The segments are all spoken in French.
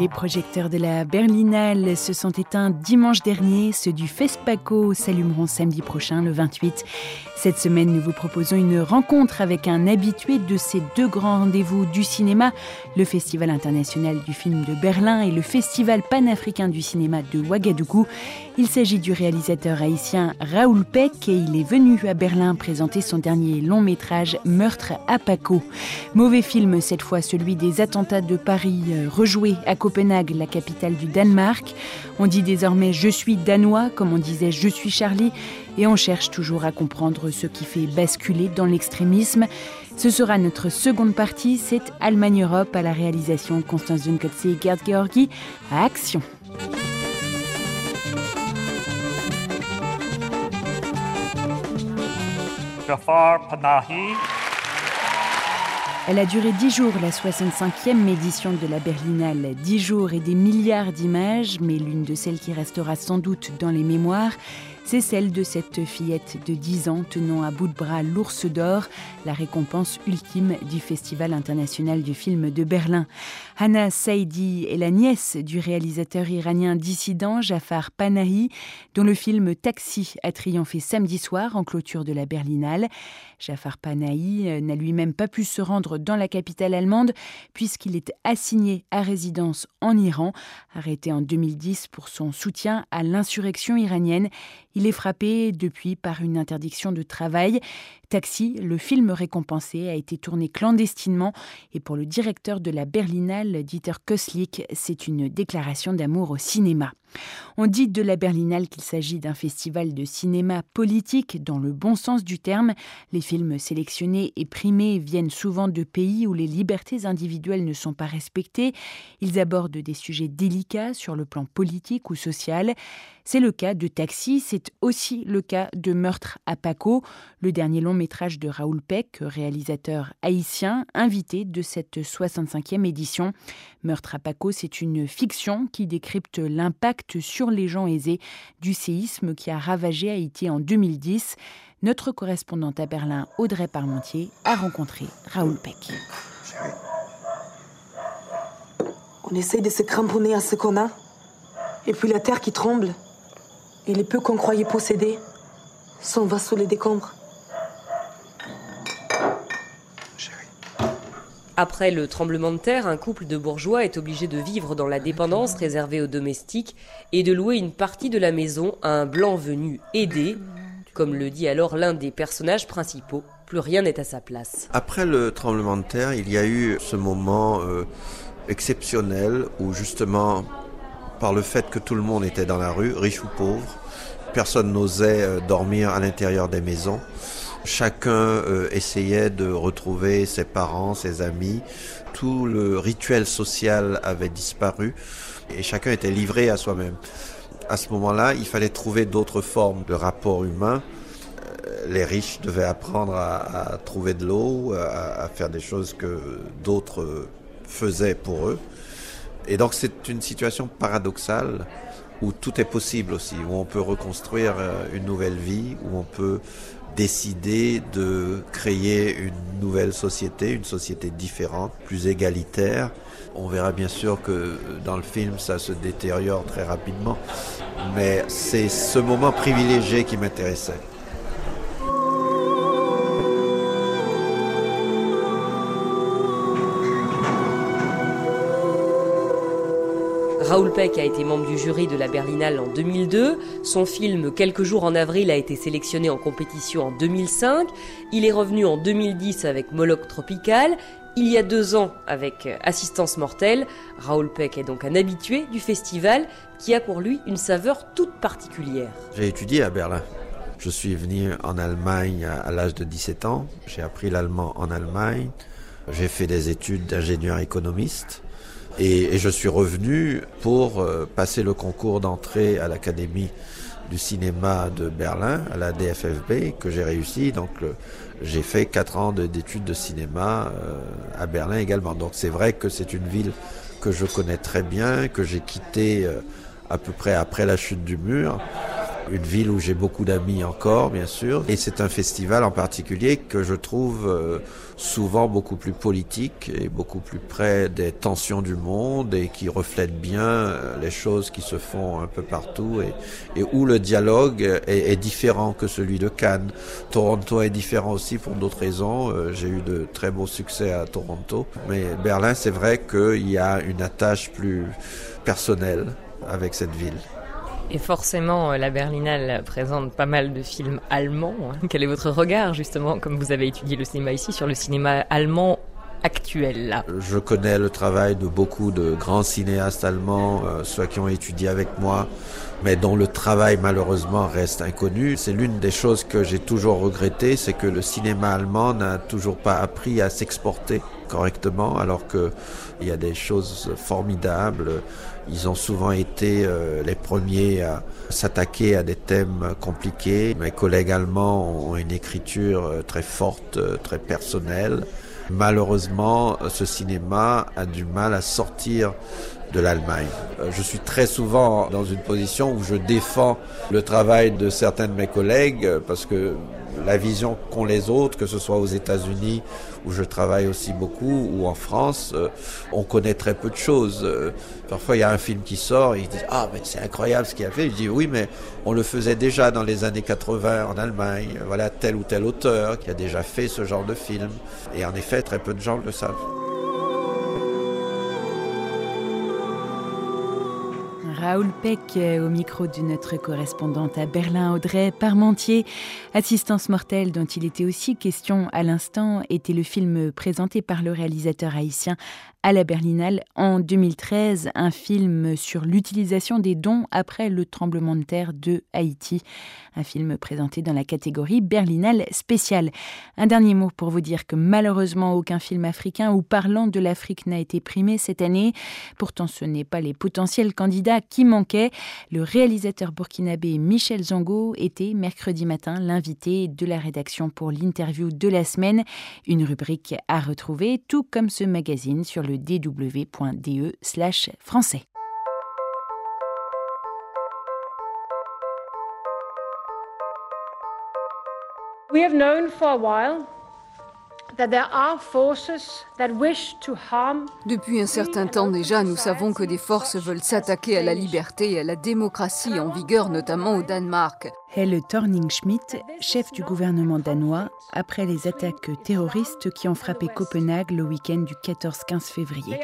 Les projecteurs de la Berlinale se sont éteints dimanche dernier. Ceux du FESPACO s'allumeront samedi prochain, le 28. Cette semaine, nous vous proposons une rencontre avec un habitué de ces deux grands rendez-vous du cinéma, le Festival international du film de Berlin et le Festival panafricain du cinéma de Ouagadougou. Il s'agit du réalisateur haïtien Raoul Peck et il est venu à Berlin présenter son dernier long métrage Meurtre à Paco. Mauvais film cette fois, celui des attentats de Paris, euh, rejoué à Copenhague, la capitale du Danemark. On dit désormais je suis danois, comme on disait je suis Charlie et on cherche toujours à comprendre ce qui fait basculer dans l'extrémisme. Ce sera notre seconde partie, c'est Allemagne Europe à la réalisation Constance Zunkotze et Gerd Georgi à Action. Elle a duré dix jours, la 65e édition de la Berlinale. Dix jours et des milliards d'images, mais l'une de celles qui restera sans doute dans les mémoires, c'est celle de cette fillette de 10 ans tenant à bout de bras l'ours d'or, la récompense ultime du Festival international du film de Berlin. Hana Saidi est la nièce du réalisateur iranien dissident Jafar Panahi, dont le film Taxi a triomphé samedi soir en clôture de la Berlinale. Jafar Panahi euh, n'a lui-même pas pu se rendre dans la capitale allemande puisqu'il est assigné à résidence en Iran, arrêté en 2010 pour son soutien à l'insurrection iranienne. Il est frappé depuis par une interdiction de travail. Taxi, le film récompensé, a été tourné clandestinement et pour le directeur de la Berlinale, Dieter Köslik, c'est une déclaration d'amour au cinéma. On dit de la Berlinale qu'il s'agit d'un festival de cinéma politique dans le bon sens du terme. Les films sélectionnés et primés viennent souvent de pays où les libertés individuelles ne sont pas respectées. Ils abordent des sujets délicats sur le plan politique ou social. C'est le cas de Taxi, c'est aussi le cas de Meurtre à Paco, le dernier long métrage de Raoul Peck, réalisateur haïtien, invité de cette 65e édition. Meurtre à Paco, c'est une fiction qui décrypte l'impact sur les gens aisés du séisme qui a ravagé Haïti en 2010. Notre correspondante à Berlin, Audrey Parmentier, a rencontré Raoul Peck. On essaye de se cramponner à ce qu'on a, et puis la terre qui tremble. Et les peu qu'on croyait posséder s'en va sous les décombres. Après le tremblement de terre, un couple de bourgeois est obligé de vivre dans la dépendance réservée aux domestiques et de louer une partie de la maison à un blanc venu aider. Comme le dit alors l'un des personnages principaux, plus rien n'est à sa place. Après le tremblement de terre, il y a eu ce moment euh, exceptionnel où justement par le fait que tout le monde était dans la rue, riche ou pauvre. Personne n'osait euh, dormir à l'intérieur des maisons. Chacun euh, essayait de retrouver ses parents, ses amis. Tout le rituel social avait disparu et chacun était livré à soi-même. À ce moment-là, il fallait trouver d'autres formes de rapport humain. Euh, les riches devaient apprendre à, trouver de l'eau, à faire des choses que d'autres faisaient pour eux. Et donc c'est une situation paradoxale où tout est possible aussi, où on peut reconstruire euh, une nouvelle vie, où on peut décider de créer une nouvelle société, une société différente, plus égalitaire. On verra bien sûr que dans le film ça se détériore très rapidement, mais c'est ce moment privilégié qui m'intéressait. Raoul Peck a été membre du jury de la Berlinale en 2002. Son film Quelques jours en avril a été sélectionné en compétition en 2005. Il est revenu en 2010 avec Moloch Tropical. Il y a deux ans avec Assistance Mortelle. Raoul Peck est donc un habitué du festival qui a pour lui une saveur toute particulière. J'ai étudié à Berlin. Je suis venu en Allemagne à l'âge de 17 ans. J'ai appris l'allemand en Allemagne. J'ai fait des études d'ingénieur économiste. Et, je suis revenu pour euh, passer le concours d'entrée à l'Académie du cinéma de Berlin, à la DFFB, que j'ai réussi. Donc j'ai fait quatre ans d'études de cinéma euh, à Berlin également. Donc c'est vrai que c'est une ville que je connais très bien, que j'ai quitté euh, à peu près après la chute du mur une ville où j'ai beaucoup d'amis encore, bien sûr. Et c'est un festival en particulier que je trouve euh, souvent beaucoup plus politique et beaucoup plus près des tensions du monde et qui reflète bien euh, les choses qui se font un peu partout et, où le dialogue est, est, différent que celui de Cannes. Toronto est différent aussi pour d'autres raisons. Euh, j'ai eu de très beaux succès à Toronto. Mais Berlin, c'est vrai qu'il y a une attache plus personnelle avec cette ville. Et forcément, euh, la Berlinale présente pas mal de films allemands. Hein. Quel est votre regard, justement, comme vous avez étudié le cinéma ici, sur le cinéma allemand actuel là? Je connais le travail de beaucoup de grands cinéastes allemands, euh, ceux qui ont étudié avec moi, mais dont le travail malheureusement reste inconnu. C'est l'une des choses que j'ai toujours regretté, c'est que le cinéma allemand n'a toujours pas appris à s'exporter correctement, alors qu'il y a des choses formidables. Ils ont souvent été euh, les premiers à s'attaquer à des thèmes compliqués. Mes collègues allemands ont une écriture euh, très forte, euh, très personnelle. Malheureusement, ce cinéma a du mal à sortir de l'Allemagne. Je suis très souvent dans une position où je défends le travail de certains de mes collègues parce que la vision qu'ont les autres, que ce soit aux États-Unis où je travaille aussi beaucoup ou en France, euh, on connaît très peu de choses. Euh, parfois, il y a un film qui sort et ils disent ah mais c'est incroyable ce qu'il a fait. Je dis oui mais on le faisait déjà dans les années 80 en Allemagne. Voilà tel ou tel auteur qui a déjà fait ce genre de film. Et en effet, très peu de gens le savent. Raoul Peck au micro de notre correspondante à Berlin, Audrey Parmentier. Assistance mortelle, dont il était aussi question à l'instant, était le film présenté par le réalisateur haïtien à la Berlinale en 2013, un film sur l'utilisation des dons après le tremblement de terre de Haïti, un film présenté dans la catégorie Berlinale spéciale. Un dernier mot pour vous dire que malheureusement aucun film africain ou parlant de l'Afrique n'a été primé cette année. Pourtant ce n'est pas les potentiels candidats qui manquaient. Le réalisateur burkinabé Michel Zango était mercredi matin l'invité de la rédaction pour l'interview de la semaine, une rubrique à retrouver tout comme ce magazine sur le dw.de slash français. We have known for a while depuis un certain temps déjà, nous savons que des forces veulent s'attaquer à la liberté et à la démocratie en vigueur notamment au Danemark. Helle Thorning-Schmidt, chef du gouvernement danois, après les attaques terroristes qui ont frappé Copenhague le week-end du 14-15 février.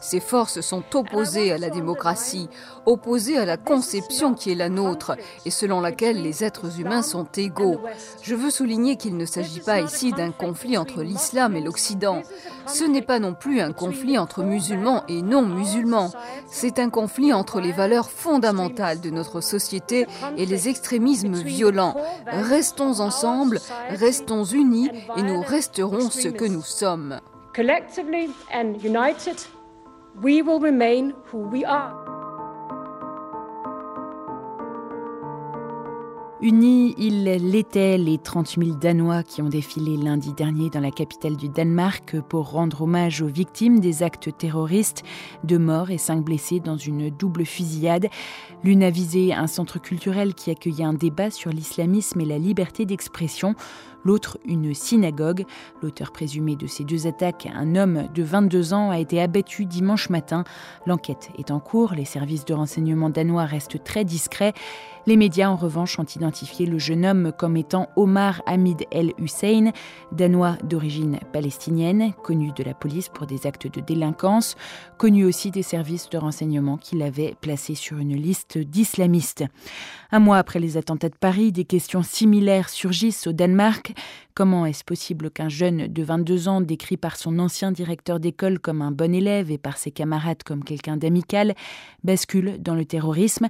Ces forces sont opposées à la démocratie, opposées à la conception qui est la nôtre et selon laquelle les êtres humains sont égaux. Je veux souligner qu'il ne s'agit pas ici d'un conflit entre l'islam et l'Occident. Ce n'est pas non plus un conflit entre musulmans et non musulmans. C'est un conflit entre les valeurs fondamentales de notre société et les extrémismes violents. Restons ensemble, restons unis et nous restons resterons ce que nous sommes. Collectively and united, we will remain who we are. Unis, ils l'étaient, les 30 000 Danois qui ont défilé lundi dernier dans la capitale du Danemark pour rendre hommage aux victimes des actes terroristes, deux morts et cinq blessés dans une double fusillade. L'une a visé un centre culturel qui accueillait un débat sur l'islamisme et la liberté d'expression l'autre une synagogue. L'auteur présumé de ces deux attaques, un homme de 22 ans, a été abattu dimanche matin. L'enquête est en cours, les services de renseignement danois restent très discrets. Les médias, en revanche, ont identifié le jeune homme comme étant Omar Hamid El Hussein, danois d'origine palestinienne, connu de la police pour des actes de délinquance, connu aussi des services de renseignement qui l'avaient placé sur une liste d'islamistes. Un mois après les attentats de Paris, des questions similaires surgissent au Danemark. Comment est-ce possible qu'un jeune de 22 ans, décrit par son ancien directeur d'école comme un bon élève et par ses camarades comme quelqu'un d'amical, bascule dans le terrorisme?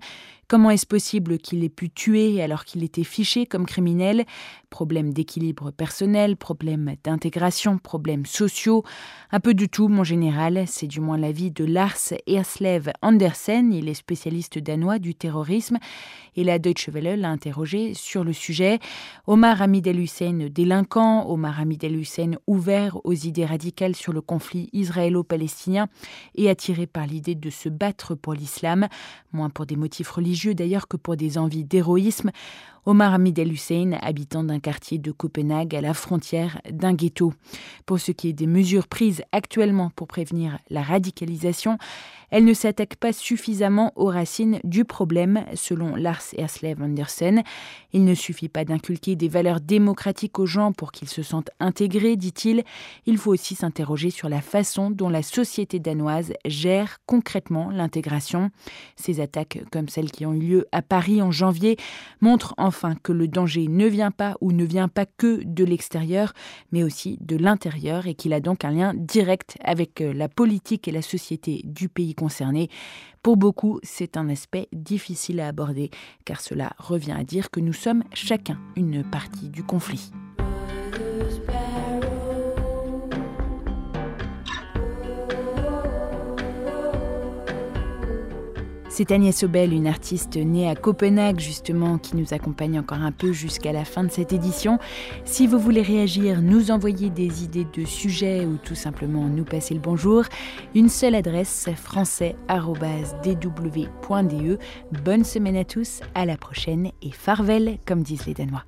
Comment est-ce possible qu'il ait pu tuer alors qu'il était fiché comme criminel? Problème d'équilibre personnel, problème d'intégration, problèmes sociaux, un peu de tout, mon général. C'est du moins l'avis de Lars Erslev Andersen, il est spécialiste danois du terrorisme, et la Deutsche Welle l'a interrogé sur le sujet. Omar Hamid El Hussein délinquant, Omar Hamid El Hussein ouvert aux idées radicales sur le conflit israélo-palestinien et attiré par l'idée de se battre pour l'islam, moins pour des motifs religieux d'ailleurs que pour des envies d'héroïsme. Omar Hamid El Hussein, habitant d'un quartier de Copenhague à la frontière d'un ghetto. Pour ce qui est des mesures prises actuellement pour prévenir la radicalisation, elles ne s'attaquent pas suffisamment aux racines du problème, selon Lars Erslev Andersen. Il ne suffit pas d'inculquer des valeurs démocratiques aux gens pour qu'ils se sentent intégrés, dit-il. Il faut aussi s'interroger sur la façon dont la société danoise gère concrètement l'intégration. Ces attaques, comme celles qui ont eu lieu à Paris en janvier, montrent enfin que le danger ne vient pas ou ne vient pas que de l'extérieur, mais aussi de l'intérieur et qu'il a donc un lien direct avec euh, la politique et la société du pays concernés. Pour beaucoup, c'est un aspect difficile à aborder, car cela revient à dire que nous sommes chacun une partie du conflit. C'est Agnès Obel, une artiste née à Copenhague justement, qui nous accompagne encore un peu jusqu'à la fin de cette édition. Si vous voulez réagir, nous envoyer des idées de sujets ou tout simplement nous passer le bonjour, une seule adresse français.dw.de. Bonne semaine à tous, à la prochaine et farvel comme disent les Danois.